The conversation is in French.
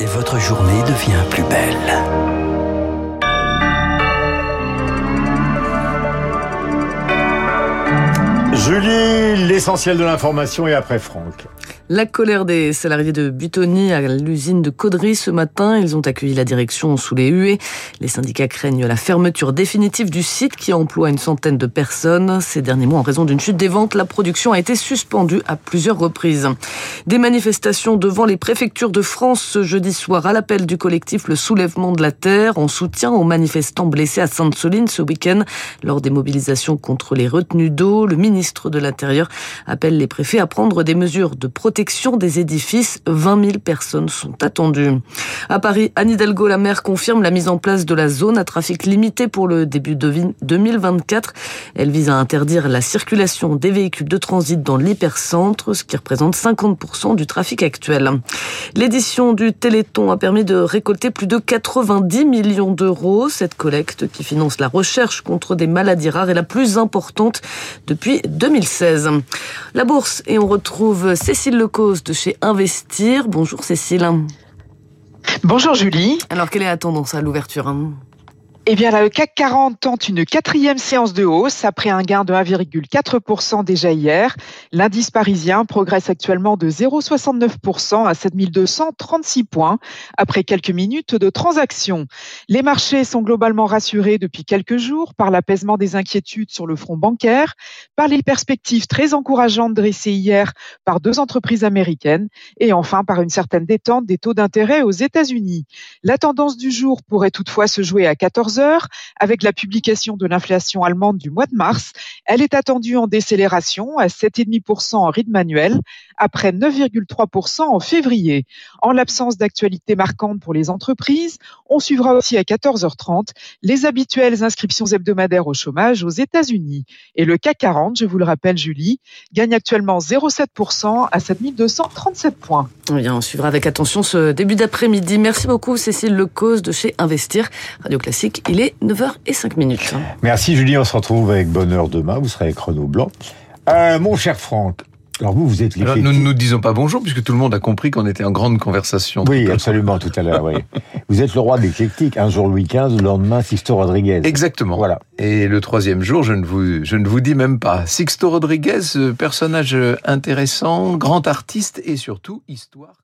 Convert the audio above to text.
et votre journée devient plus belle. Julie, l'essentiel de l'information et après Franck. La colère des salariés de Butoni à l'usine de Caudry ce matin. Ils ont accueilli la direction sous les huées. Les syndicats craignent la fermeture définitive du site qui emploie une centaine de personnes. Ces derniers mois, en raison d'une chute des ventes, la production a été suspendue à plusieurs reprises. Des manifestations devant les préfectures de France ce jeudi soir à l'appel du collectif Le Soulèvement de la Terre en soutien aux manifestants blessés à Sainte-Soline ce week-end lors des mobilisations contre les retenues d'eau. Le ministre de l'Intérieur appelle les préfets à prendre des mesures de protection protection des édifices. 20 000 personnes sont attendues. À Paris, Anne Hidalgo, la maire, confirme la mise en place de la zone à trafic limité pour le début de 2024. Elle vise à interdire la circulation des véhicules de transit dans l'hypercentre, ce qui représente 50% du trafic actuel. L'édition du Téléthon a permis de récolter plus de 90 millions d'euros. Cette collecte qui finance la recherche contre des maladies rares est la plus importante depuis 2016. La bourse et on retrouve Cécile Le de chez Investir. Bonjour Cécile. Bonjour Julie. Alors quelle est la tendance à l'ouverture hein? Eh bien, le CAC 40 tente une quatrième séance de hausse après un gain de 1,4% déjà hier. L'indice parisien progresse actuellement de 0,69% à 7236 points après quelques minutes de transaction. Les marchés sont globalement rassurés depuis quelques jours par l'apaisement des inquiétudes sur le front bancaire, par les perspectives très encourageantes dressées hier par deux entreprises américaines et enfin par une certaine détente des taux d'intérêt aux États-Unis. La tendance du jour pourrait toutefois se jouer à 14 avec la publication de l'inflation allemande du mois de mars. Elle est attendue en décélération à 7,5% en rythme annuel après 9,3% en février. En l'absence d'actualité marquante pour les entreprises, on suivra aussi à 14h30 les habituelles inscriptions hebdomadaires au chômage aux États-Unis. Et le CAC 40, je vous le rappelle Julie, gagne actuellement 0,7% à 7237 points. Bien, on suivra avec attention ce début d'après-midi. Merci beaucoup Cécile Lecause de chez Investir. Radio Classique, il est 9h05 Merci Julie, on se retrouve avec bonheur demain. Vous serez avec Renaud Blanc. Euh, mon cher Franck, alors vous, vous êtes Alors, Nous ne nous disons pas bonjour puisque tout le monde a compris qu'on était en grande conversation. Oui, absolument, tout à l'heure. Oui. vous êtes le roi des l'éclectique. Un jour Louis XV, le lendemain Sixto Rodriguez. Exactement. Voilà. Et le troisième jour, je ne vous, je ne vous dis même pas. Sixto Rodriguez, personnage intéressant, grand artiste et surtout histoire.